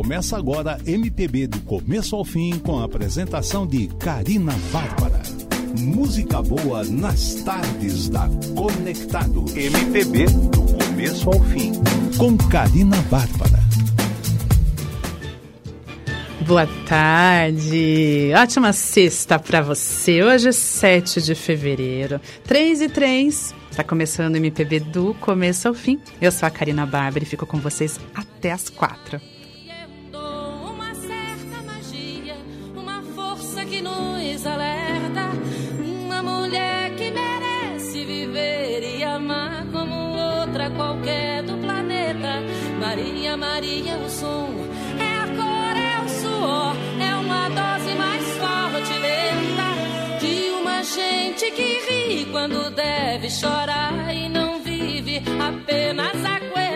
Começa agora MPB do começo ao fim com a apresentação de Karina Bárbara. Música boa nas tardes da Conectado. MPB do começo ao fim com Karina Bárbara. Boa tarde, ótima sexta para você. Hoje é 7 de fevereiro, 3 e 3. Está começando o MPB do começo ao fim. Eu sou a Karina Bárbara e fico com vocês até as quatro. Qualquer do planeta. Maria, Maria, o som é a cor, é o suor, é uma dose mais forte, lenta. De uma gente que ri quando deve chorar e não vive, apenas aguenta.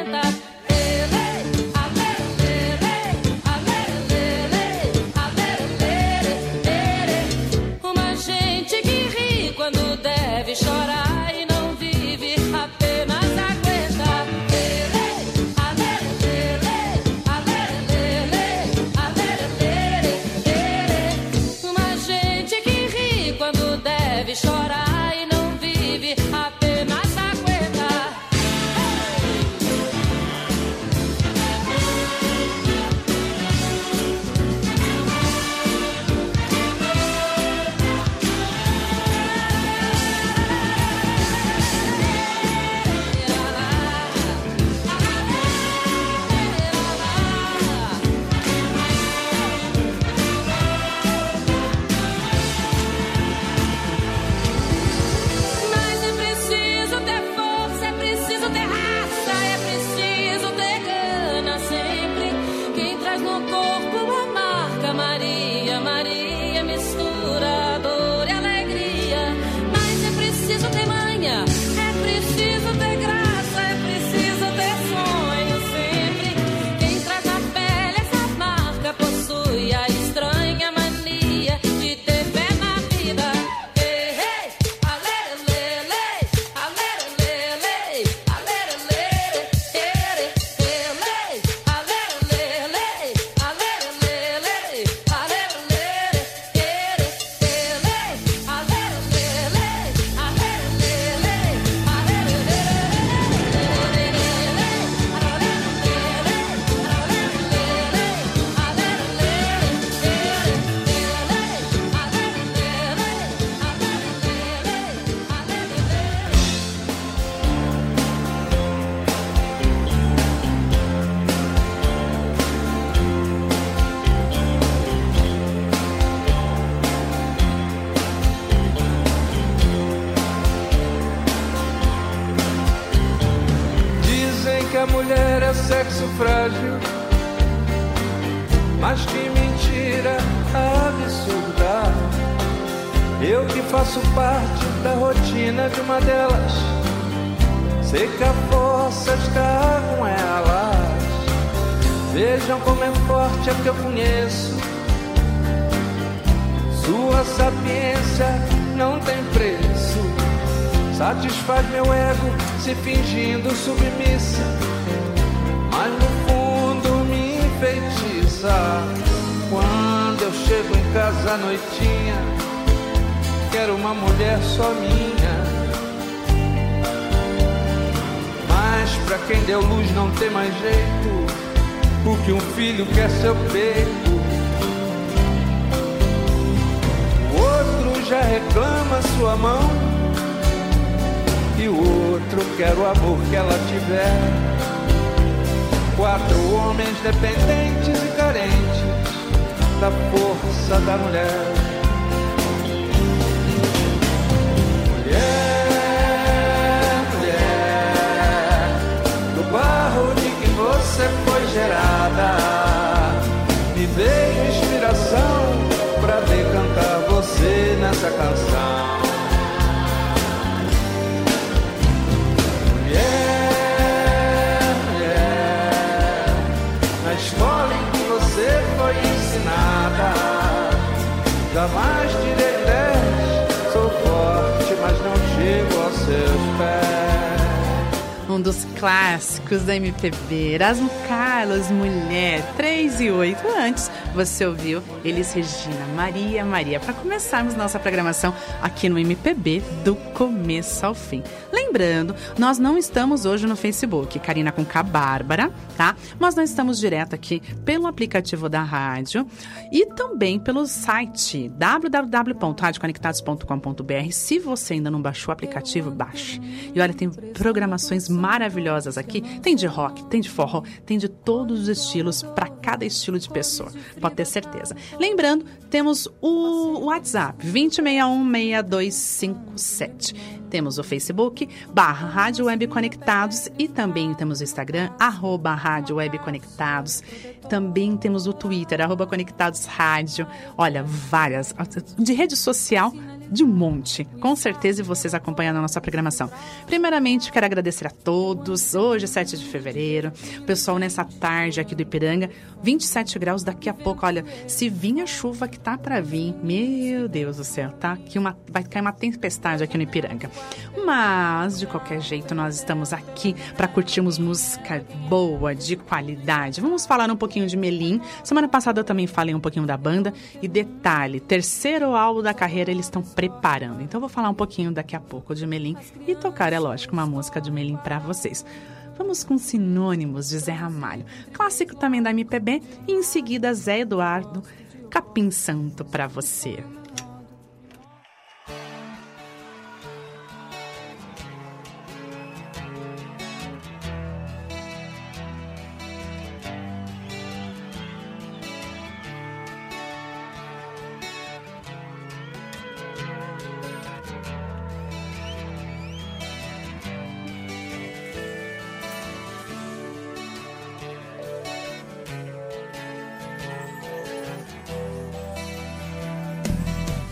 Sapiência não tem preço. Satisfaz meu ego se fingindo submissa, mas no fundo me enfeitiça. Quando eu chego em casa à noitinha, quero uma mulher só minha. Mas pra quem deu luz não tem mais jeito, o que um filho quer seu peito. Já reclama sua mão e o outro quer o amor que ela tiver. Quatro homens dependentes e carentes da força da mulher. Canção. Mulher, mulher, na escola em que você foi ensinada, jamais tirei dez, sou forte, mas não chego aos seus pés. um dos clássicos da MPB, Erasmo Carlos, Mulher, 3 e 8. Antes, você ouviu Elis Regina, Maria Maria, para começarmos nossa programação aqui no MPB do começo ao fim. Lembrando, nós não estamos hoje no Facebook, Karina com K Bárbara, tá? Mas nós estamos direto aqui pelo aplicativo da rádio e também pelo site www.radioconectados.com.br. Se você ainda não baixou o aplicativo, baixe. E olha, tem programações maravilhosas aqui. Tem de rock, tem de forró, tem de todos os estilos para cada estilo de pessoa. Pode ter certeza. Lembrando, temos o WhatsApp 20616257. Temos o Facebook, barra Rádio Web Conectados e também temos o Instagram, arroba Rádio Web Conectados. Também temos o Twitter, arroba Conectados Rádio. Olha, várias. De rede social, de um monte. Com certeza vocês acompanhando a nossa programação. Primeiramente, quero agradecer a todos. Hoje, 7 de fevereiro. Pessoal nessa tarde aqui do Ipiranga, 27 graus daqui a pouco. Olha, se vinha chuva que tá para vir, meu Deus do céu, tá? Que uma, vai cair uma tempestade aqui no Ipiranga. Mas, de qualquer jeito, nós estamos aqui para curtirmos música boa, de qualidade. Vamos falar um pouquinho de Melim. Semana passada eu também falei um pouquinho da banda. E detalhe, terceiro álbum da carreira, eles estão preparando. Então, vou falar um pouquinho daqui a pouco de Melim e tocar, é lógico, uma música de Melim para vocês. Vamos com sinônimos de Zé Ramalho, clássico também da MPB, e em seguida Zé Eduardo, Capim Santo para você.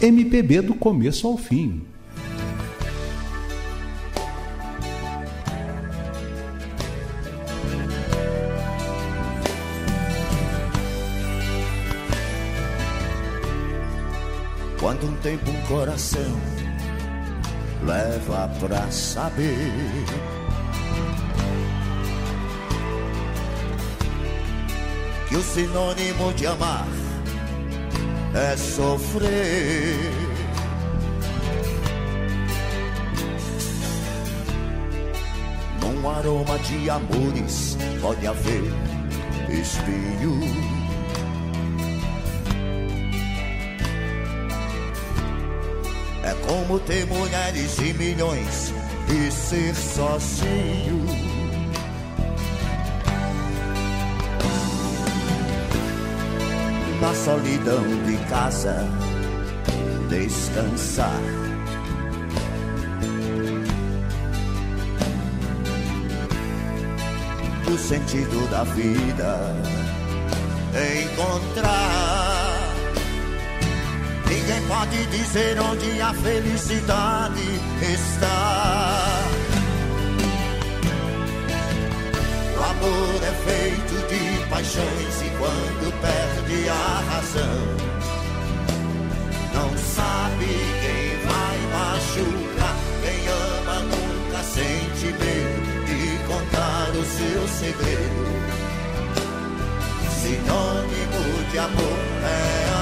MPB do começo ao fim. Quando um tempo um coração leva pra saber que o sinônimo de amar é sofrer. Num aroma de amores pode haver espinho. É como ter mulheres e milhões e ser sozinho. Na solidão de casa descansar. O sentido da vida encontrar. Ninguém pode dizer onde a felicidade está. O amor é feito de paixões e quando perde a razão, não sabe quem vai machucar. Quem ama nunca sente medo de contar o seu segredo. Sinônimo de amor é amar.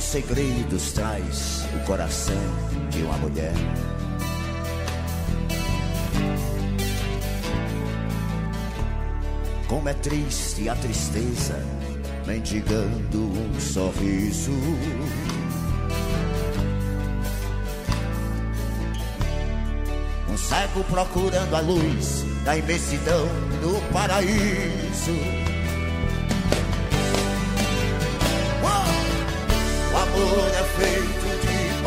quantos segredos traz o coração de uma mulher? Como é triste a tristeza, mendigando um sorriso. Um cego procurando a luz da imensidão do paraíso.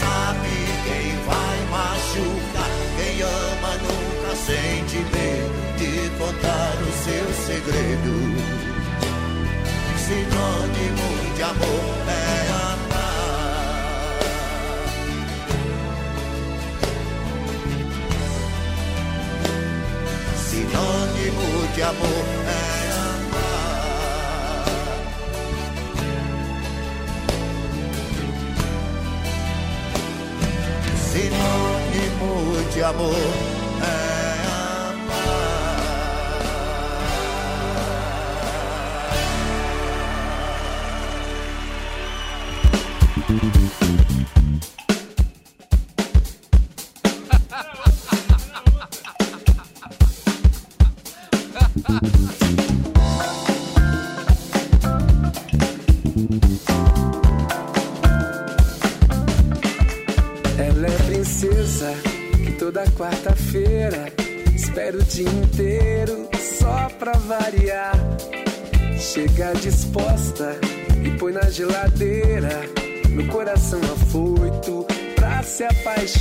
Sabe quem vai machucar. Quem ama nunca sente medo de contar o seu segredo. Sinônimo de amor é amar. Sinônimo de amor De amor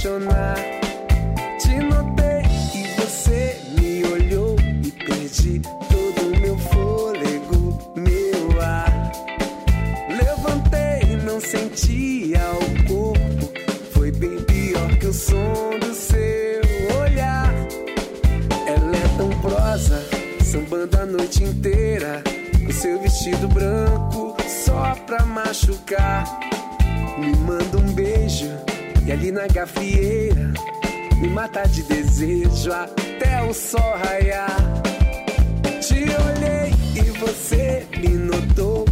apaixonar. Te sol raiar. Te olhei e você me notou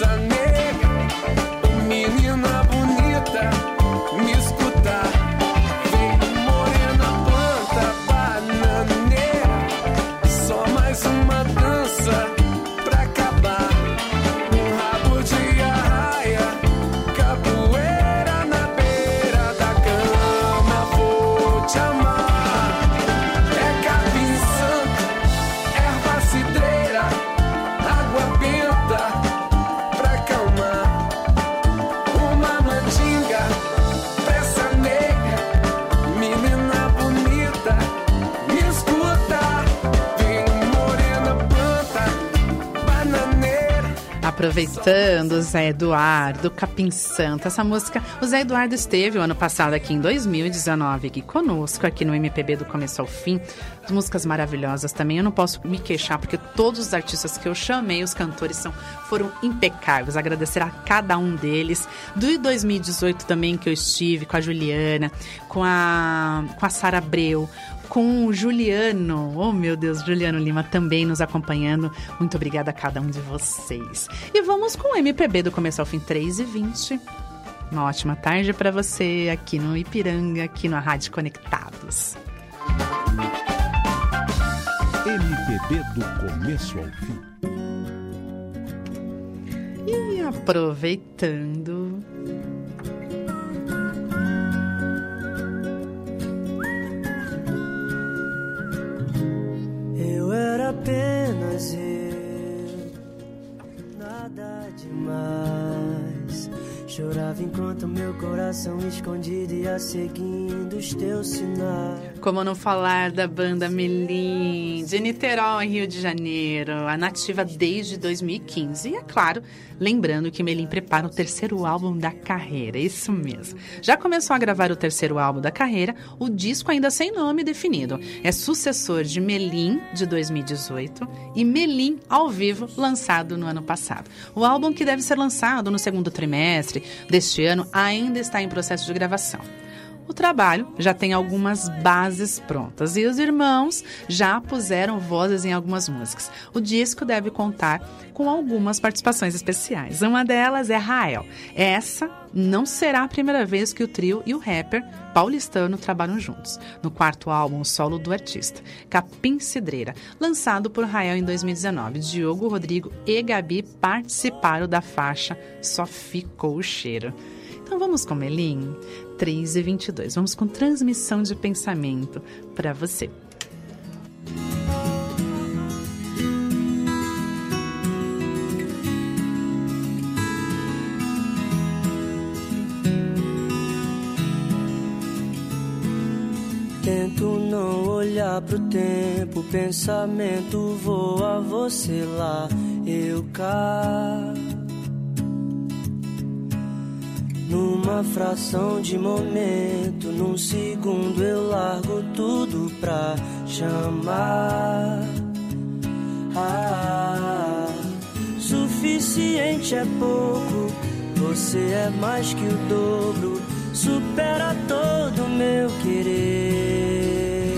sunny Aproveitando o Zé Eduardo, Capim Santo, essa música, o Zé Eduardo esteve o ano passado aqui em 2019 aqui conosco, aqui no MPB do começo ao fim. As músicas maravilhosas também, eu não posso me queixar porque todos os artistas que eu chamei, os cantores são foram impecáveis. Agradecer a cada um deles. Do 2018 também que eu estive com a Juliana, com a com a Sara Abreu, com o Juliano. Oh, meu Deus, Juliano Lima também nos acompanhando. Muito obrigada a cada um de vocês. E vamos com o MPB do começo ao fim 3 e 20. Uma ótima tarde para você aqui no Ipiranga, aqui na Rádio Conectados. MPB do começo ao fim. E aproveitando. Era apenas eu, nada demais. Chorava enquanto meu coração escondido ia seguindo os teus sinais. Como não falar da banda Melim, de Niterói, Rio de Janeiro, a nativa desde 2015. E é claro, lembrando que Melim prepara o terceiro álbum da carreira, isso mesmo. Já começou a gravar o terceiro álbum da carreira, o disco ainda sem nome definido. É sucessor de Melim, de 2018, e Melim ao vivo, lançado no ano passado. O álbum que deve ser lançado no segundo trimestre deste ano ainda está em processo de gravação. O trabalho já tem algumas bases prontas e os irmãos já puseram vozes em algumas músicas. O disco deve contar com algumas participações especiais. Uma delas é Rael. Essa não será a primeira vez que o trio e o rapper paulistano trabalham juntos. No quarto álbum solo do artista, Capim Cidreira, lançado por Rael em 2019, Diogo, Rodrigo e Gabi participaram da faixa Só Ficou o Cheiro. Então vamos com Melim? 3 e 22. Vamos com transmissão de pensamento para você. Tento não olhar pro tempo, pensamento voa, você lá, eu cá. Numa fração de momento, num segundo eu largo tudo pra chamar. Ah, suficiente é pouco, você é mais que o dobro, supera todo meu querer.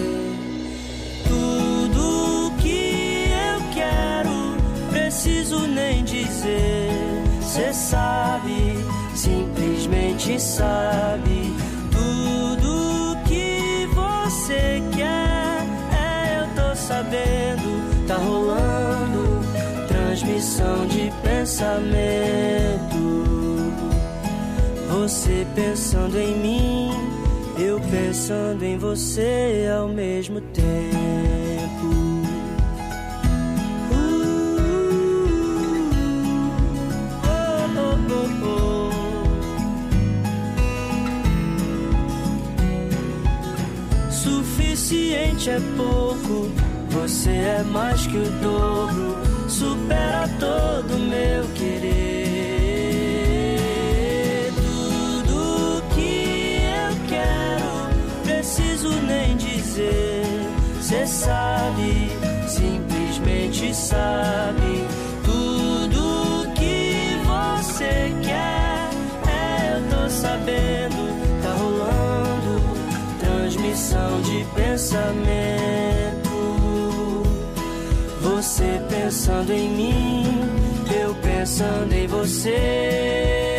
Tudo que eu quero, preciso nem dizer, cê sabe simplesmente sabe tudo que você quer. É, eu tô sabendo, tá rolando transmissão de pensamento. Você pensando em mim, eu pensando em você ao mesmo tempo. Suficiente é pouco. Você é mais que o dobro, supera todo meu querer. Tudo que eu quero, preciso nem dizer. Cê sabe, simplesmente sabe. Tudo que você quer, é, eu tô sabendo. Transmissão de pensamento. Você pensando em mim, eu pensando em você.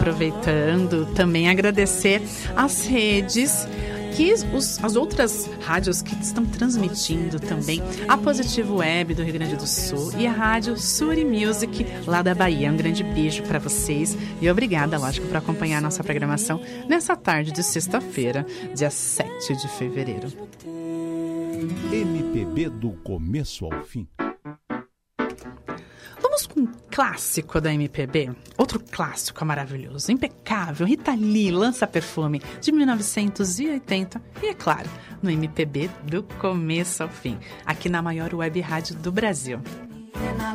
Aproveitando, também agradecer as redes que os, as outras rádios que estão transmitindo também a Positivo Web do Rio Grande do Sul e a rádio Suri Music lá da Bahia. Um grande beijo para vocês e obrigada, lógico, por acompanhar a nossa programação nessa tarde de sexta-feira, dia 7 de fevereiro. MPB do começo ao fim. Vamos com clássico da MPB? Outro clássico maravilhoso, impecável. Rita Lee lança perfume de 1980 e, é claro, no MPB do começo ao fim, aqui na maior web rádio do Brasil. Ela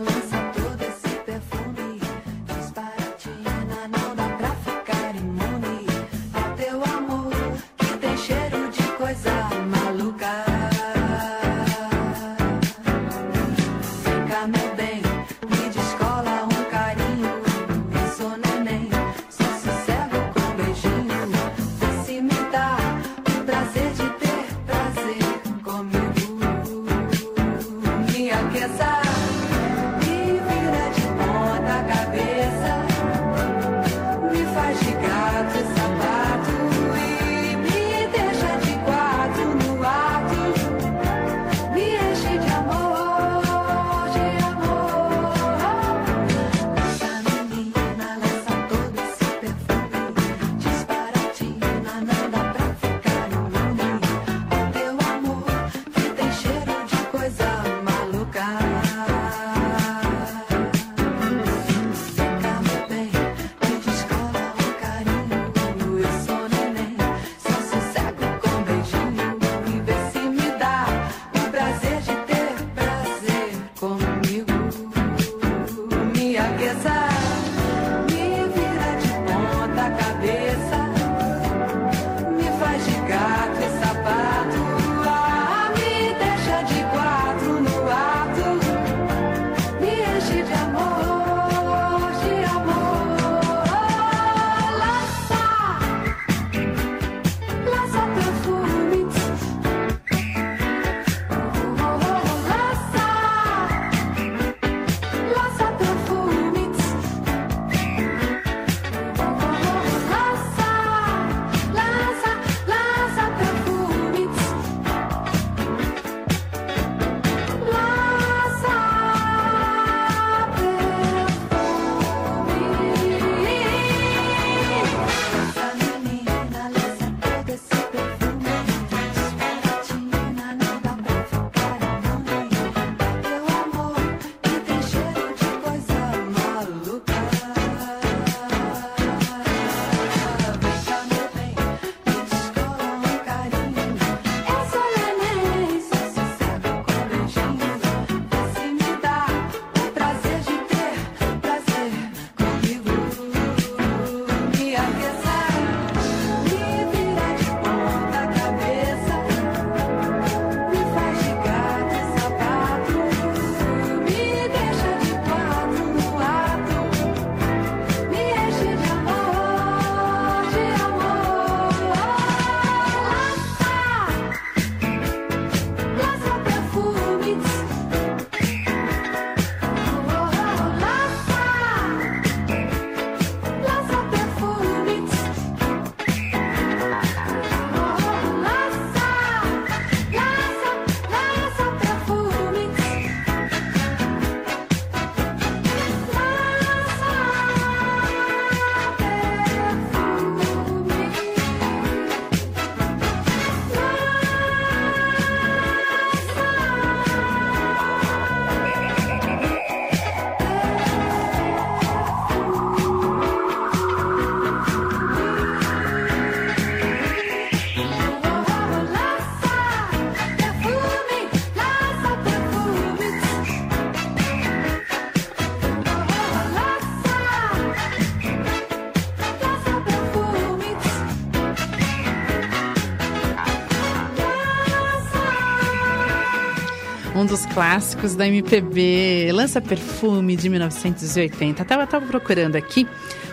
um dos clássicos da MPB, Lança Perfume de 1980. Até Eu tava, procurando aqui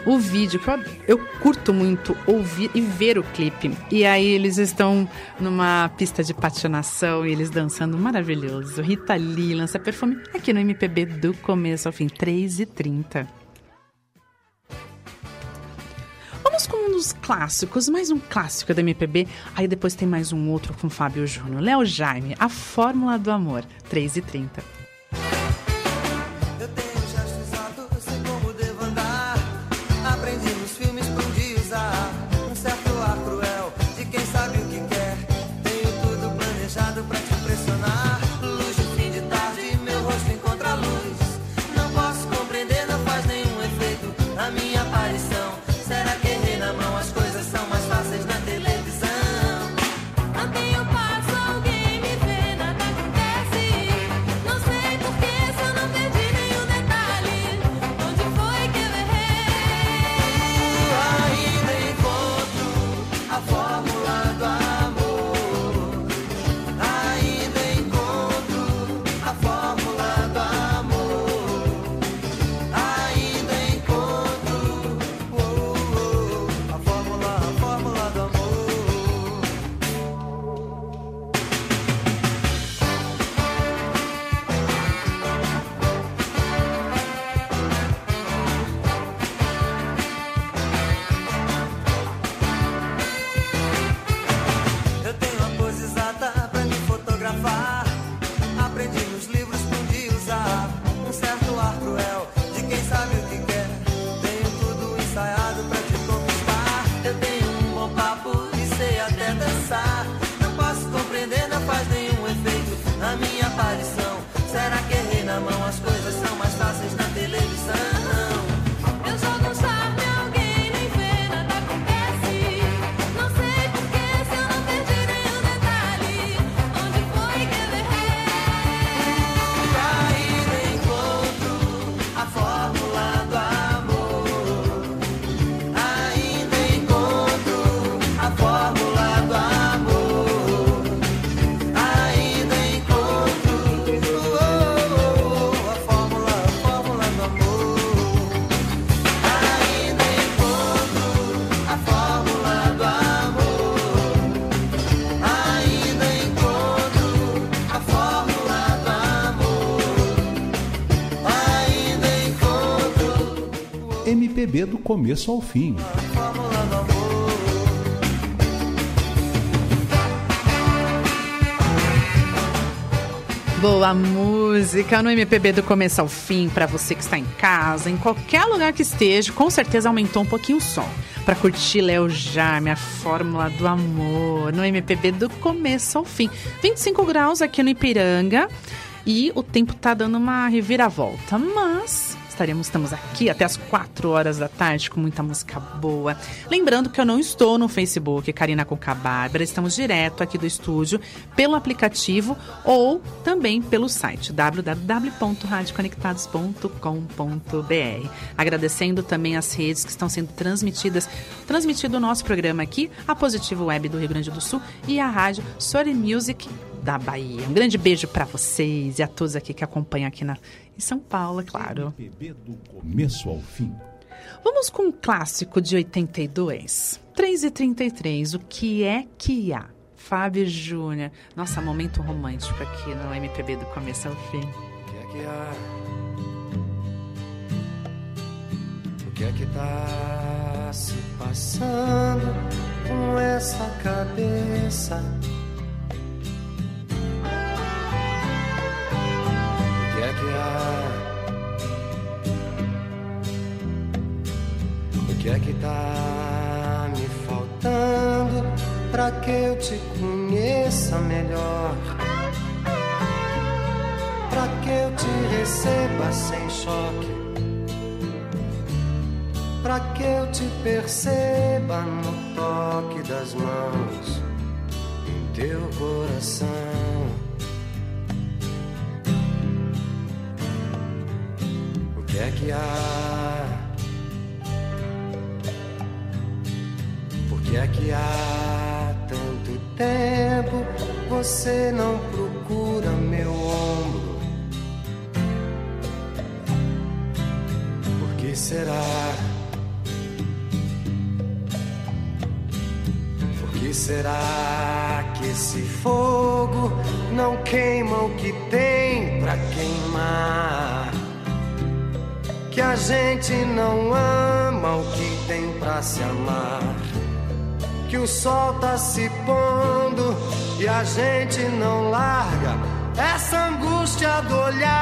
o vídeo, que eu, eu curto muito ouvir e ver o clipe. E aí eles estão numa pista de patinação e eles dançando maravilhoso. Rita Lee lança perfume aqui no MPB do começo ao fim, 3h30. uns clássicos, mais um clássico da MPB. Aí depois tem mais um outro com Fábio Júnior, Léo Jaime, A Fórmula do Amor, 3 e 30 MPB do começo ao fim. Boa música no MPB do começo ao fim, para você que está em casa, em qualquer lugar que esteja, com certeza aumentou um pouquinho o som. Para curtir Léo Jaime, a fórmula do amor, no MPB do começo ao fim. 25 graus aqui no Ipiranga e o tempo tá dando uma reviravolta, mas estaremos estamos aqui até as 4 horas da tarde com muita música boa. Lembrando que eu não estou no Facebook, Karina Conca Bárbara, estamos direto aqui do estúdio pelo aplicativo ou também pelo site www.radioconectados.com.br. Agradecendo também as redes que estão sendo transmitidas, transmitido o nosso programa aqui, a Positivo Web do Rio Grande do Sul e a rádio Sori Music da Bahia. Um grande beijo para vocês e a todos aqui que acompanham aqui na, em São Paulo, é claro. MPB do começo ao fim. Vamos com um clássico de 82. 3 e 33, o que é que há? Fábio Júnior. Nossa, momento romântico aqui no MPB do começo ao fim. O que é que há? O que é que tá se passando com essa cabeça? O que é que tá me faltando pra que eu te conheça melhor? Pra que eu te receba sem choque? Pra que eu te perceba no toque das mãos em teu coração? é que há? Por que é que há tanto tempo você não procura meu ombro? Por que será? Que será que esse fogo não queima o que tem para queimar? Que a gente não ama o que tem pra se amar? Que o sol tá se pondo e a gente não larga essa angústia do olhar.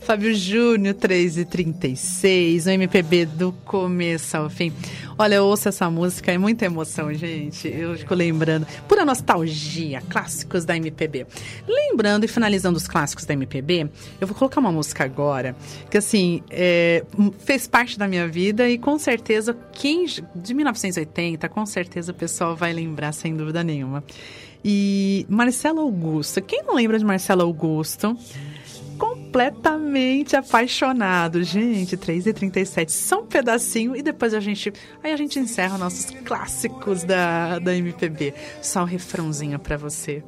Fábio Júnior, 3 e 36 o MPB do começo ao fim. Olha, eu ouço essa música, é muita emoção, gente. Eu fico lembrando, pura nostalgia, clássicos da MPB. Lembrando e finalizando os clássicos da MPB, eu vou colocar uma música agora, que assim, é, fez parte da minha vida e com certeza, quem de 1980, com certeza o pessoal vai lembrar, sem dúvida nenhuma. E Marcelo Augusto, quem não lembra de Marcelo Augusto? completamente apaixonado. Gente, 3 e 37 só um pedacinho e depois a gente. Aí a gente encerra nossos clássicos da, da MPB. Só o refrãozinho pra você.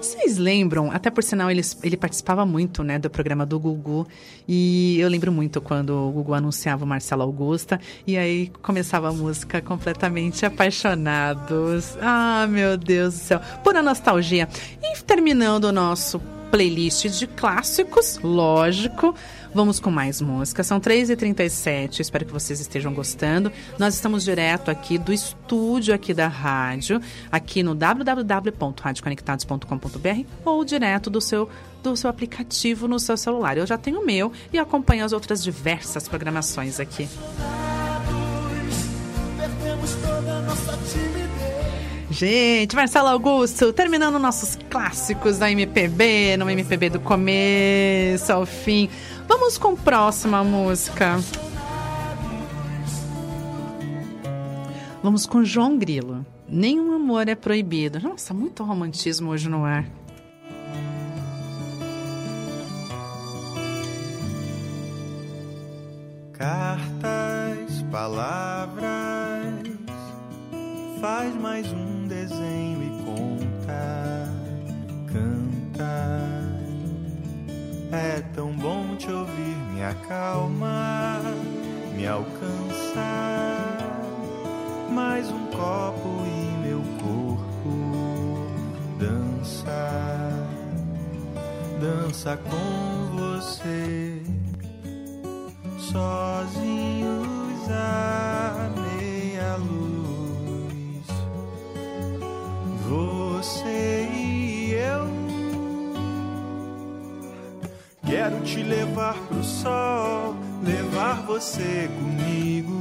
Vocês lembram? Até por sinal, ele, ele participava muito né, do programa do Gugu. E eu lembro muito quando o Gugu anunciava o Marcelo Augusta. E aí começava a música completamente apaixonados. Ah, meu Deus do céu. Pura nostalgia. E terminando o nosso playlist de clássicos, lógico. Vamos com mais música. São 3h37. Espero que vocês estejam gostando. Nós estamos direto aqui do estúdio aqui da rádio, aqui no www.radioconectados.com.br ou direto do seu do seu aplicativo no seu celular. Eu já tenho o meu e acompanho as outras diversas programações aqui. Gente, Marcelo Augusto, terminando nossos clássicos da MPB, no MPB do começo ao fim. Vamos com a próxima música. Vamos com João Grilo. Nenhum amor é proibido. Nossa, muito romantismo hoje no ar. Cartas, palavras, faz mais um desenho e conta, canta. É tão bom te ouvir, me acalma, me alcança. Mais um copo e meu corpo dança, dança com você sozinhos à meia luz. Você Quero te levar pro sol, levar você comigo.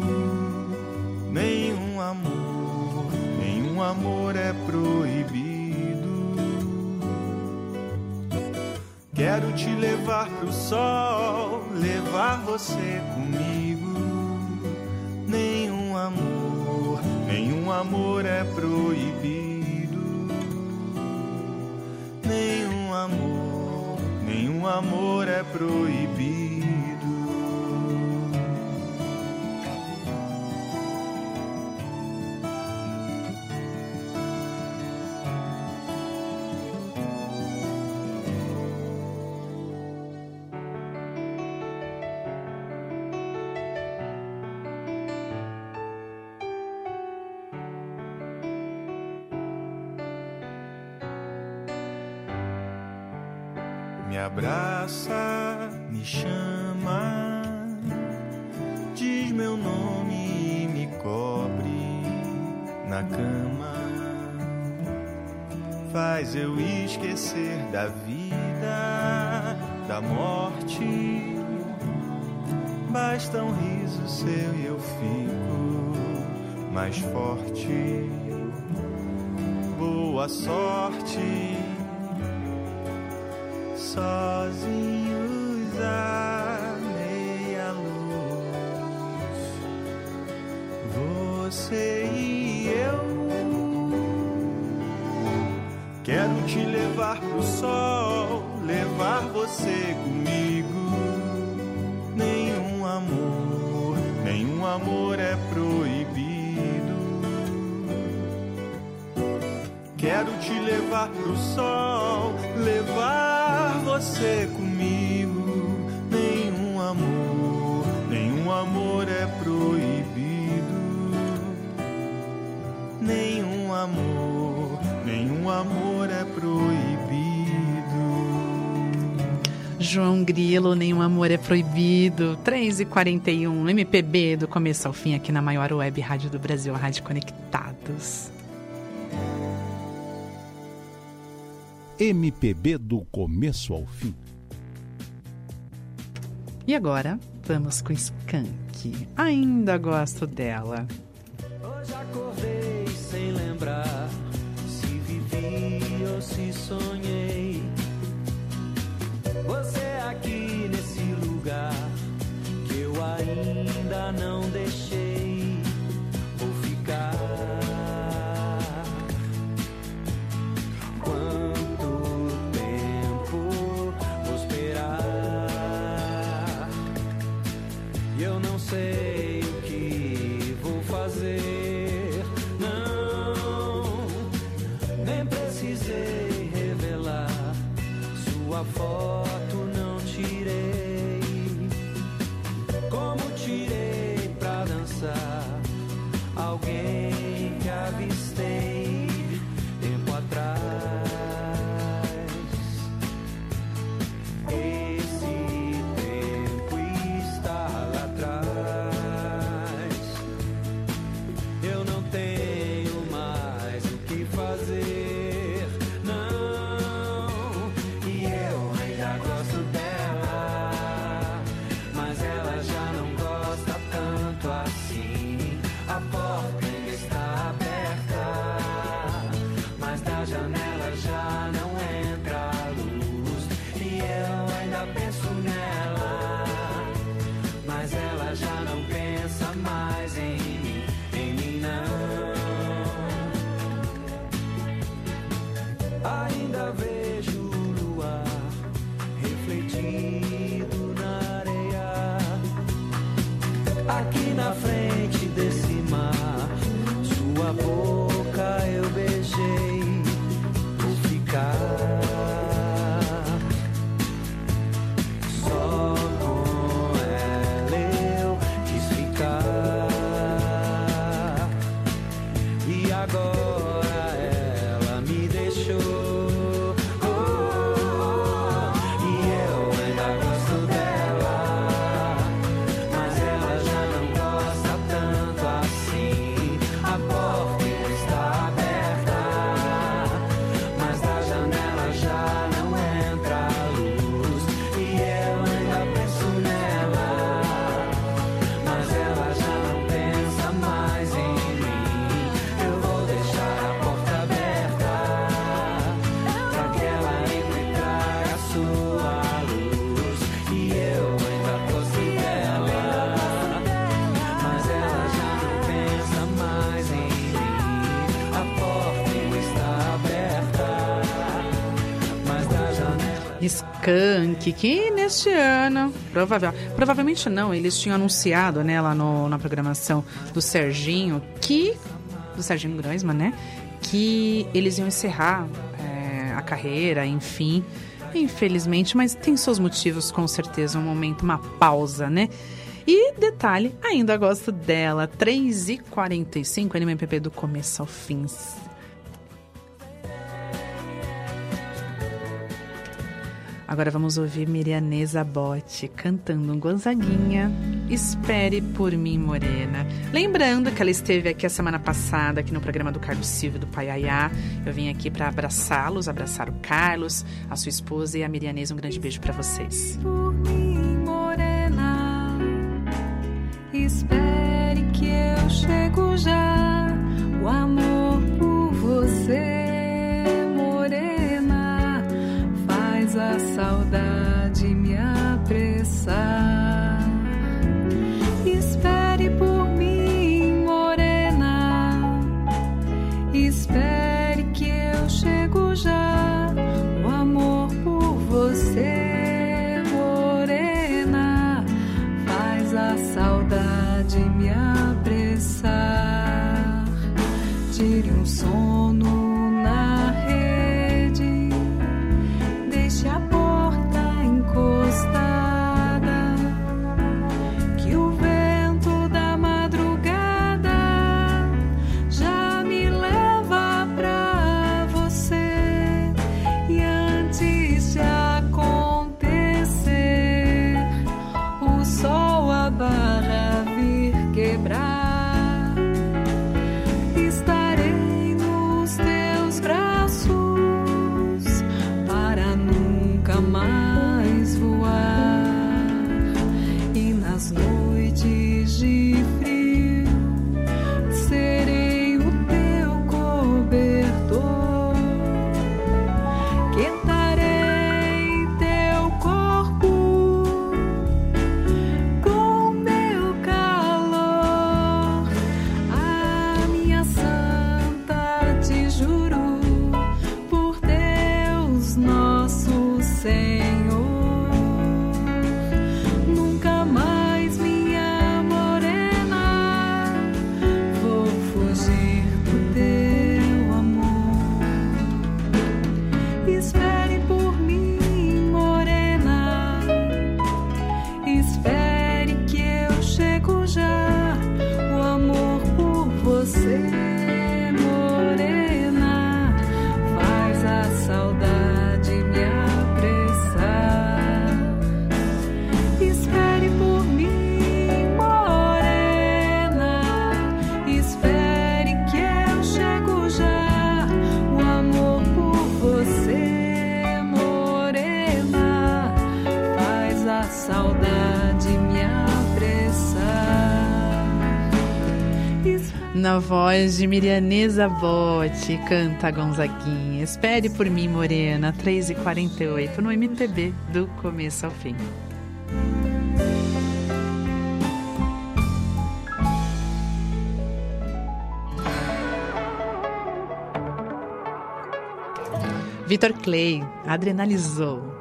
Nenhum amor, nenhum amor é proibido. Quero te levar pro sol, levar você comigo. Nenhum amor, nenhum amor é proibido. Nenhum amor, amor é proibido. Faz eu esquecer da vida, da morte. Basta um riso seu e eu fico mais forte. Boa sorte, sozinhos à te levar pro sol, levar você comigo. Nenhum amor, nenhum amor é proibido. Quero te levar pro sol, levar você comigo. Amor é proibido. João Grilo, Nenhum Amor é Proibido, 3h41, MPB do começo ao fim aqui na maior web rádio do Brasil, a Rádio Conectados. MPB do começo ao fim. E agora, vamos com Skank. Ainda gosto dela. Hoje acordei sem lembrar se sonhei. Você aqui nesse lugar que eu ainda não deixei. Skank, que neste ano, provável, provavelmente não, eles tinham anunciado, né, lá no, na programação do Serginho, que, do Serginho Groisman, né, que eles iam encerrar é, a carreira, enfim, infelizmente, mas tem seus motivos, com certeza, um momento, uma pausa, né. E detalhe, ainda gosto dela, 3h45, NMPP do começo ao fim. Agora vamos ouvir Mirianesa Botti cantando um Gonzaguinha, Espere por mim, Morena. Lembrando que ela esteve aqui a semana passada, aqui no programa do Carlos Silva do Paiaiá. Eu vim aqui para abraçá-los, abraçar o Carlos, a sua esposa e a Mirianesa. Um grande beijo para vocês. por mim, morena. Espere que eu chego já. O amor a saudade me voz de Mirianesa Botti, canta Gonzaguinha. Espere por mim, Morena, 3h48, no MPB, do começo ao fim. Vitor Clay, adrenalizou.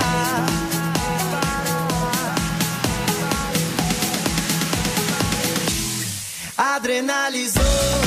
Adrenalizou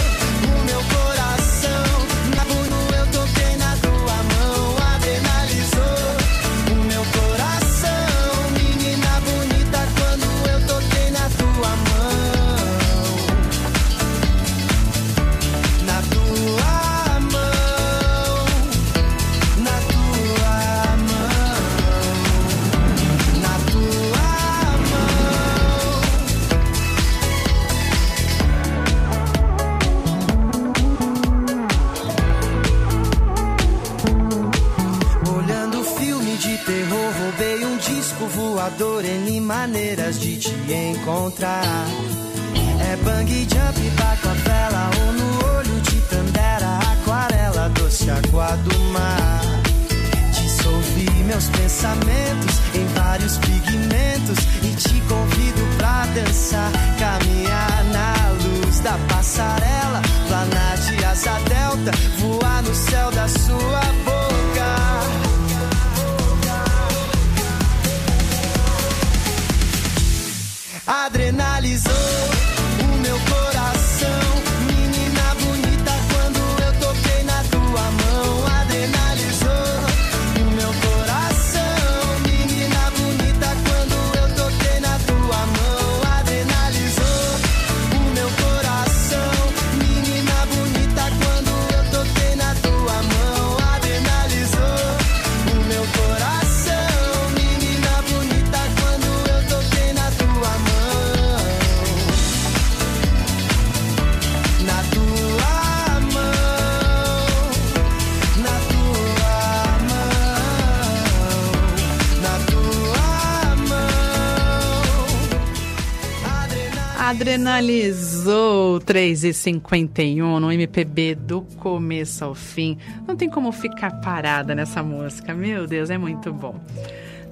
Adrenalizou 3 e 51 no MPB do começo ao fim. Não tem como ficar parada nessa música. Meu Deus, é muito bom.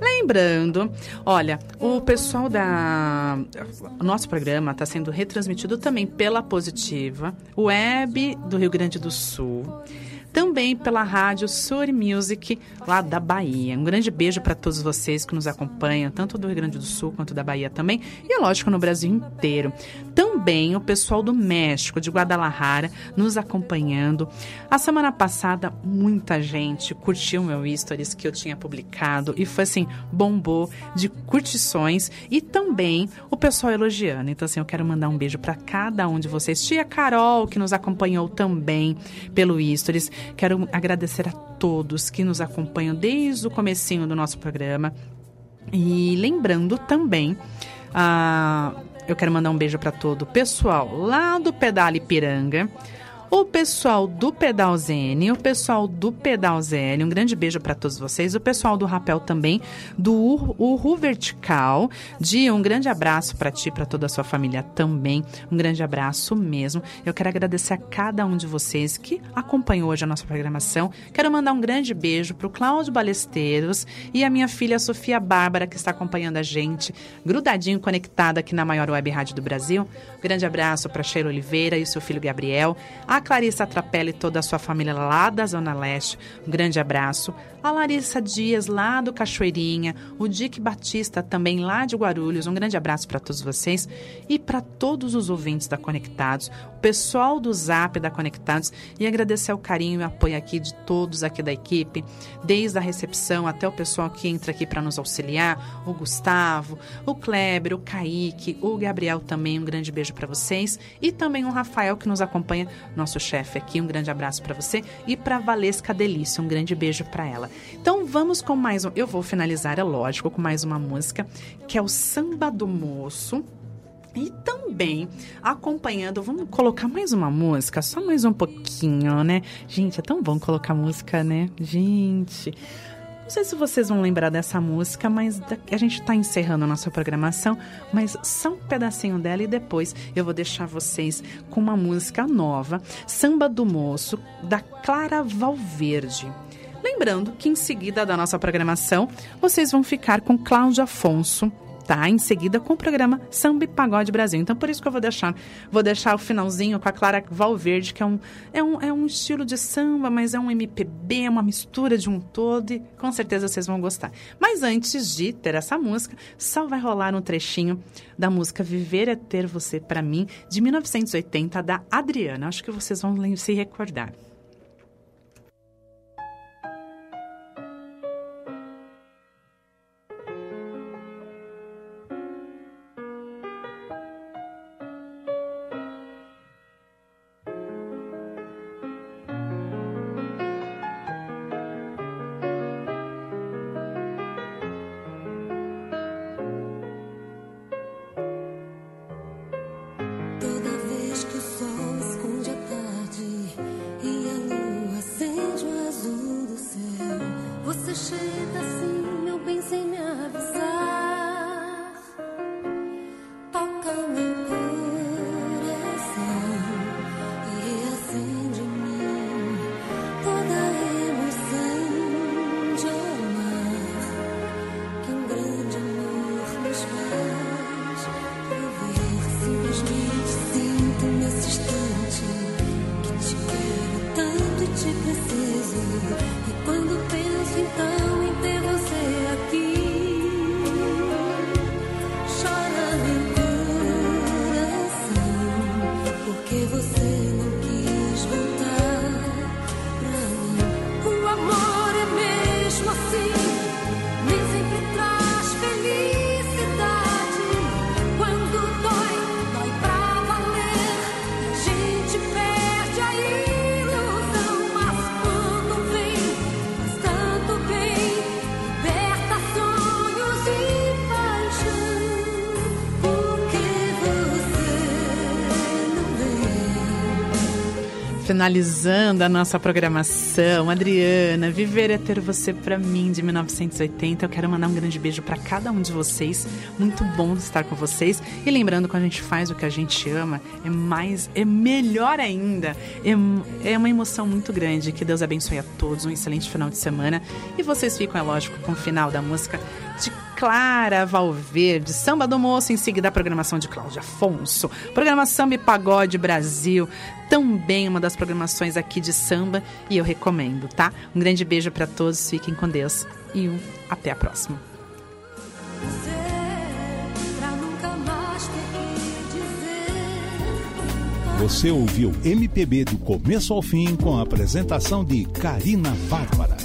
Lembrando, olha, o pessoal da. O nosso programa está sendo retransmitido também pela Positiva, Web do Rio Grande do Sul. Também pela rádio Sur Music, lá da Bahia. Um grande beijo para todos vocês que nos acompanham, tanto do Rio Grande do Sul quanto da Bahia também, e lógico no Brasil inteiro. Também o pessoal do México, de Guadalajara, nos acompanhando. A semana passada, muita gente curtiu meu stories que eu tinha publicado e foi assim, bombou de curtições e também o pessoal elogiando. Então, assim, eu quero mandar um beijo para cada um de vocês. Tia Carol, que nos acompanhou também pelo stories. Quero agradecer a todos que nos acompanham desde o comecinho do nosso programa. E lembrando também, ah, eu quero mandar um beijo para todo o pessoal lá do Pedal Ipiranga, o pessoal do Pedal Zene, o pessoal do Pedal ZL, um grande beijo para todos vocês, o pessoal do Rapel também, do Ur- Urru Vertical, de um grande abraço para ti, para toda a sua família também, um grande abraço mesmo. Eu quero agradecer a cada um de vocês que acompanhou hoje a nossa programação. Quero mandar um grande beijo para o Cláudio Balesteiros e a minha filha Sofia Bárbara, que está acompanhando a gente, grudadinho, conectada aqui na maior web rádio do Brasil. Um grande abraço para Sheila Oliveira e o seu filho Gabriel, a Clarissa Trapelli e toda a sua família lá da Zona Leste. Um grande abraço. A Larissa Dias, lá do Cachoeirinha, o Dick Batista, também lá de Guarulhos. Um grande abraço para todos vocês e para todos os ouvintes da Conectados, o pessoal do Zap da Conectados e agradecer o carinho e apoio aqui de todos aqui da equipe, desde a recepção até o pessoal que entra aqui para nos auxiliar, o Gustavo, o Kleber, o Kaique, o Gabriel também. Um grande beijo para vocês e também o Rafael que nos acompanha, nosso chefe aqui. Um grande abraço para você e para Valesca Delícia. Um grande beijo para ela. Então vamos com mais um. Eu vou finalizar, é lógico, com mais uma música que é o Samba do Moço. E também acompanhando, vamos colocar mais uma música, só mais um pouquinho, né? Gente, é tão bom colocar música, né? Gente. Não sei se vocês vão lembrar dessa música, mas a gente está encerrando a nossa programação, mas só um pedacinho dela e depois eu vou deixar vocês com uma música nova, Samba do Moço, da Clara Valverde. Lembrando que em seguida da nossa programação, vocês vão ficar com Cláudio Afonso, tá? Em seguida com o programa Samba e Pagode Brasil. Então por isso que eu vou deixar, vou deixar o finalzinho com a Clara Valverde, que é um, é um, é um estilo de samba, mas é um MPB, é uma mistura de um todo e com certeza vocês vão gostar. Mas antes de ter essa música, só vai rolar um trechinho da música Viver é Ter Você Pra Mim, de 1980, da Adriana. Acho que vocês vão se recordar. Finalizando a nossa programação, Adriana, viver é ter você pra mim de 1980. Eu quero mandar um grande beijo pra cada um de vocês. Muito bom estar com vocês. E lembrando que a gente faz o que a gente ama, é mais, é melhor ainda. É, é uma emoção muito grande. Que Deus abençoe a todos. Um excelente final de semana. E vocês ficam, é lógico, com o final da música de Clara Valverde, Samba do Moço, em seguida a programação de Cláudia Afonso, programação Samba e Pagode Brasil, também uma das programações aqui de samba e eu recomendo, tá? Um grande beijo para todos, fiquem com Deus e um até a próxima. Você ouviu MPB do começo ao fim com a apresentação de Karina Bárbara.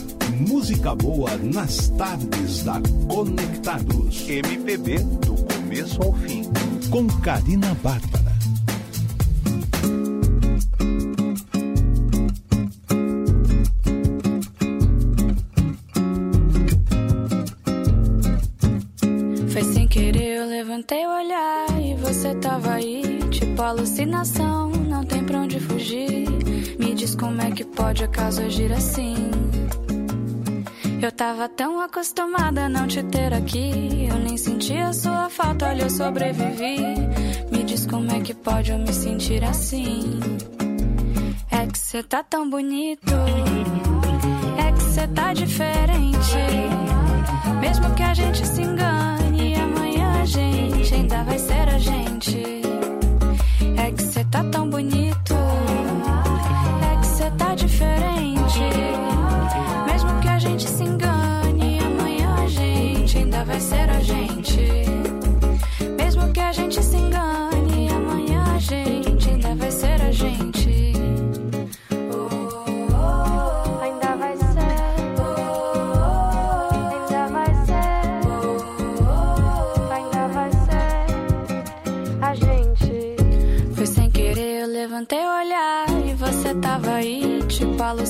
Música boa nas tardes da Conectados. MPB do começo ao fim. Com Karina Bárbara. Foi sem querer, eu levantei o olhar e você tava alucinação, não tem pra onde fugir. Me diz como é que pode acaso agir assim. Eu tava tão acostumada a não te ter aqui. Eu nem sentia sua falta, olha, eu sobrevivi. Me diz como é que pode eu me sentir assim. É que cê tá tão bonito. É que cê tá diferente. Mesmo que a gente se engane, amanhã a gente ainda vai ser a gente. Tá tão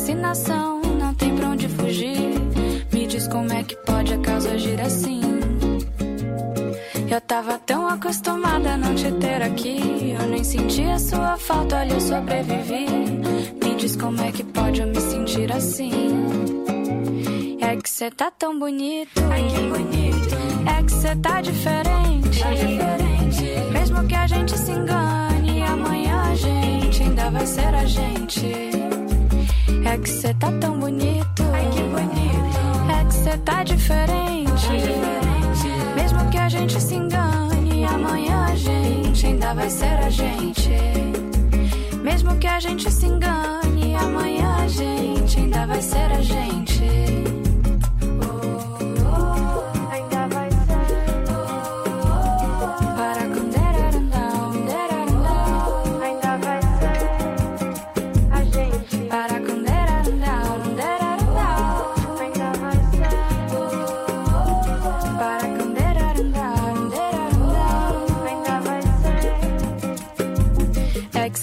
alucinação, não tem pra onde fugir. Me diz como é que pode acaso agir assim. Eu tava tão acostumada a não te ter aqui. Eu nem sentia sua falta, olha, eu sobrevivi. Me diz como é que pode eu me sentir assim. É que cê tá tão bonito. Ai, que bonito. É que cê tá diferente. Tá diferente. Mesmo que a gente se engane, amanhã a gente ainda vai ser a gente. É que cê tá tão bonito. Ai, que bonito. É que cê tá diferente. Tá diferente. Mesmo que a gente se engane, amanhã a gente ainda vai ser a gente. Mesmo que a gente se engane, amanhã a gente ainda vai ser a gente.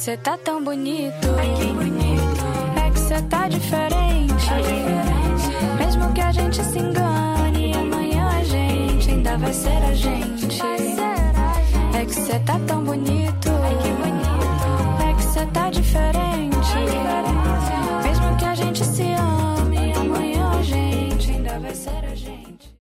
Você tá tão bonito. É que você é tá, tá diferente. Mesmo que a gente se engane, amanhã a gente ainda vai ser a gente. É que você tá tão bonito. É que você é tá diferente.